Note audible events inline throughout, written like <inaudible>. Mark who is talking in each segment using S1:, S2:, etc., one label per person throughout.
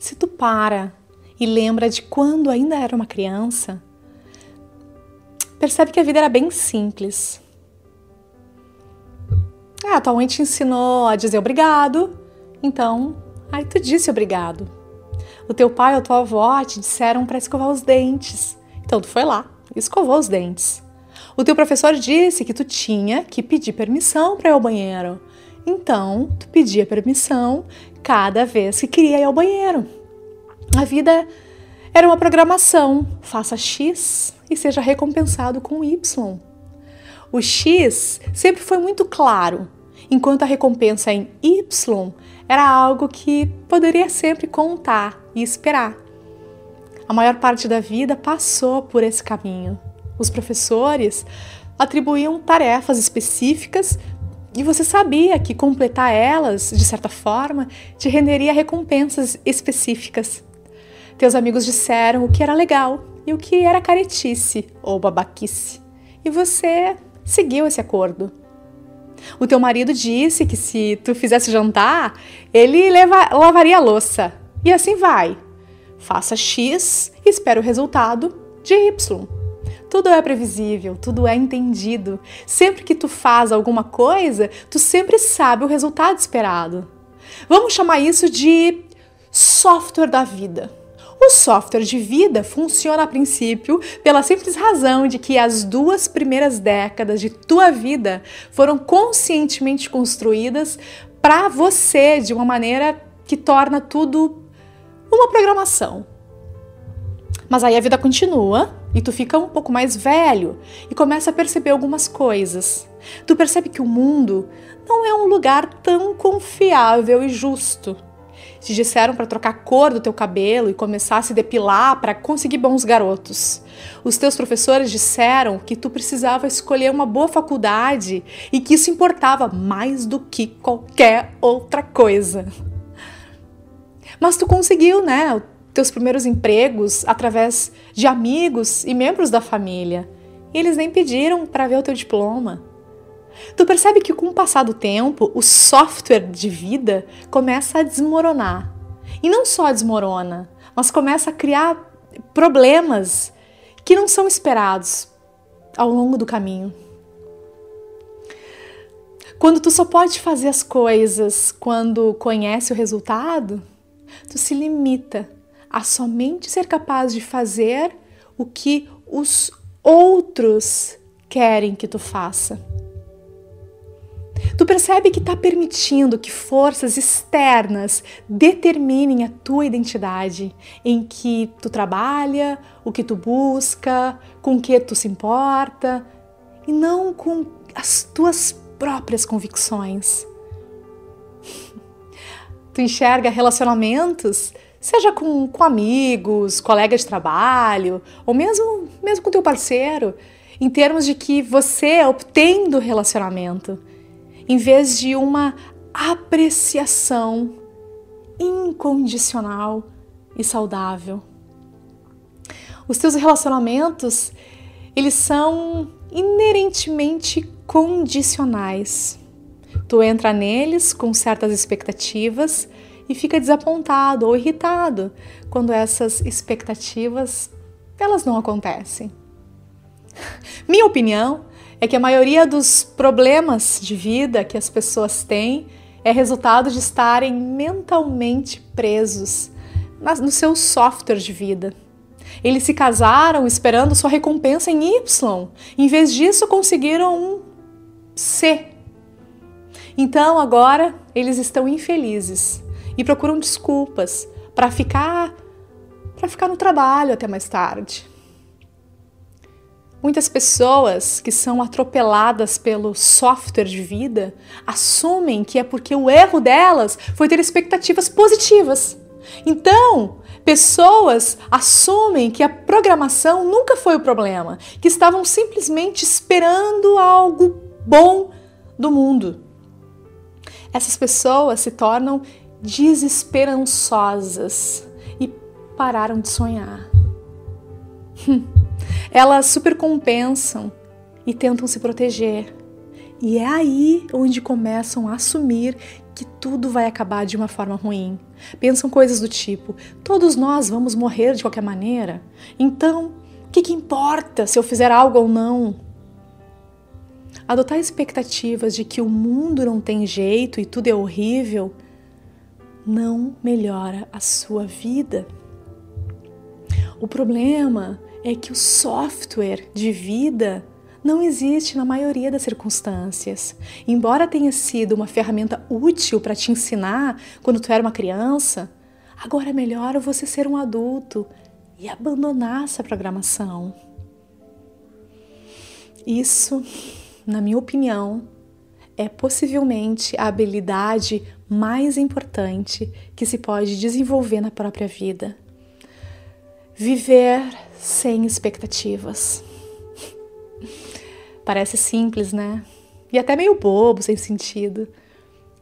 S1: se tu para e lembra de quando ainda era uma criança, percebe que a vida era bem simples. Ah, tua mãe te ensinou a dizer obrigado, então, aí tu disse obrigado. O teu pai ou tua avó te disseram para escovar os dentes, então tu foi lá e escovou os dentes. O teu professor disse que tu tinha que pedir permissão para ir ao banheiro, então tu pedia permissão cada vez que queria ir ao banheiro. A vida era uma programação. Faça X e seja recompensado com Y. O X sempre foi muito claro, enquanto a recompensa em Y era algo que poderia sempre contar e esperar. A maior parte da vida passou por esse caminho. Os professores atribuíam tarefas específicas e você sabia que completar elas, de certa forma, te renderia recompensas específicas. Teus amigos disseram o que era legal e o que era caretice ou babaquice. E você seguiu esse acordo. O teu marido disse que se tu fizesse jantar, ele leva, lavaria a louça. E assim vai. Faça X e espere o resultado de Y. Tudo é previsível, tudo é entendido. Sempre que tu faz alguma coisa, tu sempre sabe o resultado esperado. Vamos chamar isso de software da vida. O software de vida funciona a princípio pela simples razão de que as duas primeiras décadas de tua vida foram conscientemente construídas para você de uma maneira que torna tudo uma programação. Mas aí a vida continua e tu fica um pouco mais velho e começa a perceber algumas coisas. Tu percebe que o mundo não é um lugar tão confiável e justo te disseram para trocar a cor do teu cabelo e começar a se depilar para conseguir bons garotos. Os teus professores disseram que tu precisava escolher uma boa faculdade e que isso importava mais do que qualquer outra coisa. Mas tu conseguiu, né? Teus primeiros empregos através de amigos e membros da família. E eles nem pediram para ver o teu diploma. Tu percebe que com o passar do tempo, o software de vida começa a desmoronar. E não só desmorona, mas começa a criar problemas que não são esperados ao longo do caminho. Quando tu só pode fazer as coisas quando conhece o resultado, tu se limita a somente ser capaz de fazer o que os outros querem que tu faça. Tu percebe que está permitindo que forças externas determinem a tua identidade, em que tu trabalha, o que tu busca, com que tu se importa, e não com as tuas próprias convicções. <laughs> tu enxerga relacionamentos, seja com, com amigos, colegas de trabalho, ou mesmo, mesmo com teu parceiro, em termos de que você obtém do relacionamento em vez de uma apreciação incondicional e saudável. Os teus relacionamentos, eles são inerentemente condicionais. Tu entra neles com certas expectativas e fica desapontado ou irritado quando essas expectativas elas não acontecem. <laughs> Minha opinião é que a maioria dos problemas de vida que as pessoas têm é resultado de estarem mentalmente presos no seu software de vida. Eles se casaram esperando sua recompensa em Y, em vez disso conseguiram um C. Então agora eles estão infelizes e procuram desculpas para ficar para ficar no trabalho até mais tarde. Muitas pessoas que são atropeladas pelo software de vida assumem que é porque o erro delas foi ter expectativas positivas. Então, pessoas assumem que a programação nunca foi o problema, que estavam simplesmente esperando algo bom do mundo. Essas pessoas se tornam desesperançosas e pararam de sonhar. <laughs> Elas supercompensam e tentam se proteger. E é aí onde começam a assumir que tudo vai acabar de uma forma ruim. Pensam coisas do tipo: todos nós vamos morrer de qualquer maneira, então o que, que importa se eu fizer algo ou não? Adotar expectativas de que o mundo não tem jeito e tudo é horrível não melhora a sua vida. O problema é que o software de vida não existe na maioria das circunstâncias. Embora tenha sido uma ferramenta útil para te ensinar quando tu era uma criança, agora é melhor você ser um adulto e abandonar essa programação. Isso, na minha opinião, é possivelmente a habilidade mais importante que se pode desenvolver na própria vida. Viver sem expectativas. <laughs> Parece simples, né? E até meio bobo, sem sentido.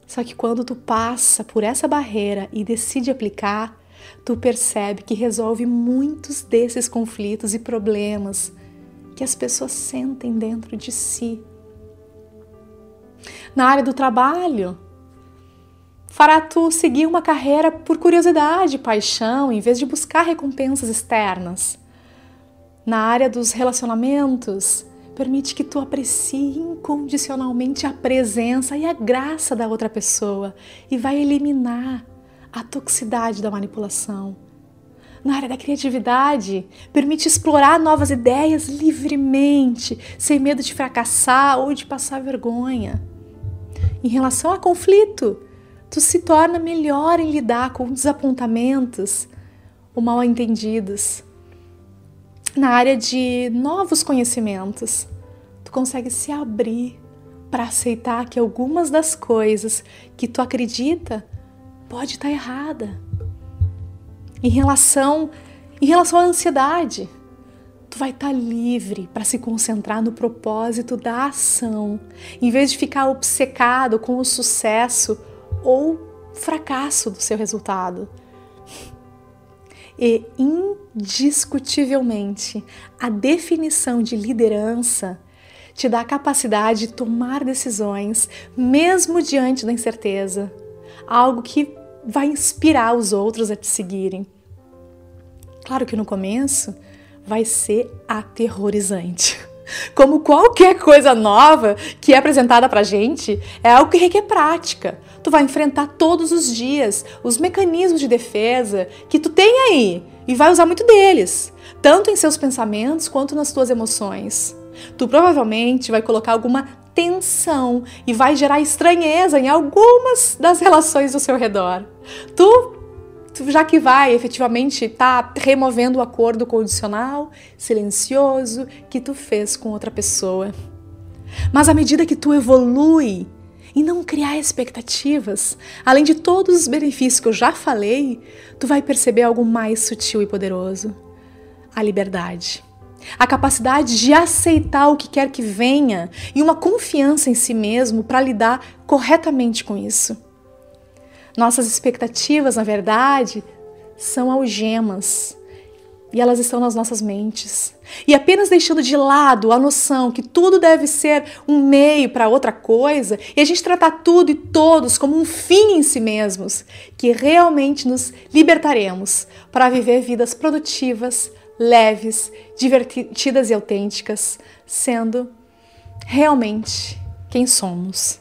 S1: Só que quando tu passa por essa barreira e decide aplicar, tu percebe que resolve muitos desses conflitos e problemas que as pessoas sentem dentro de si. Na área do trabalho, fará tu seguir uma carreira por curiosidade e paixão, em vez de buscar recompensas externas. Na área dos relacionamentos, Permite que tu aprecie incondicionalmente a presença e a graça da outra pessoa e vai eliminar a toxicidade da manipulação. Na área da criatividade, permite explorar novas ideias livremente, sem medo de fracassar ou de passar vergonha. Em relação a conflito, tu se torna melhor em lidar com desapontamentos ou mal entendidos na área de novos conhecimentos. Tu consegue se abrir para aceitar que algumas das coisas que tu acredita pode estar tá errada. Em relação em relação à ansiedade, tu vai estar tá livre para se concentrar no propósito da ação, em vez de ficar obcecado com o sucesso ou fracasso do seu resultado e indiscutivelmente a definição de liderança te dá a capacidade de tomar decisões mesmo diante da incerteza, algo que vai inspirar os outros a te seguirem. Claro que no começo vai ser aterrorizante. <laughs> Como qualquer coisa nova que é apresentada pra gente, é algo que requer prática. Tu vai enfrentar todos os dias os mecanismos de defesa que tu tem aí e vai usar muito deles, tanto em seus pensamentos quanto nas tuas emoções. Tu provavelmente vai colocar alguma tensão e vai gerar estranheza em algumas das relações do seu redor. Tu já que vai efetivamente estar tá removendo o acordo condicional, silencioso que tu fez com outra pessoa. Mas à medida que tu evolui e não criar expectativas, além de todos os benefícios que eu já falei, tu vai perceber algo mais sutil e poderoso: a liberdade. A capacidade de aceitar o que quer que venha e uma confiança em si mesmo para lidar corretamente com isso. Nossas expectativas, na verdade, são algemas e elas estão nas nossas mentes. E apenas deixando de lado a noção que tudo deve ser um meio para outra coisa e a gente tratar tudo e todos como um fim em si mesmos, que realmente nos libertaremos para viver vidas produtivas, leves, divertidas e autênticas, sendo realmente quem somos.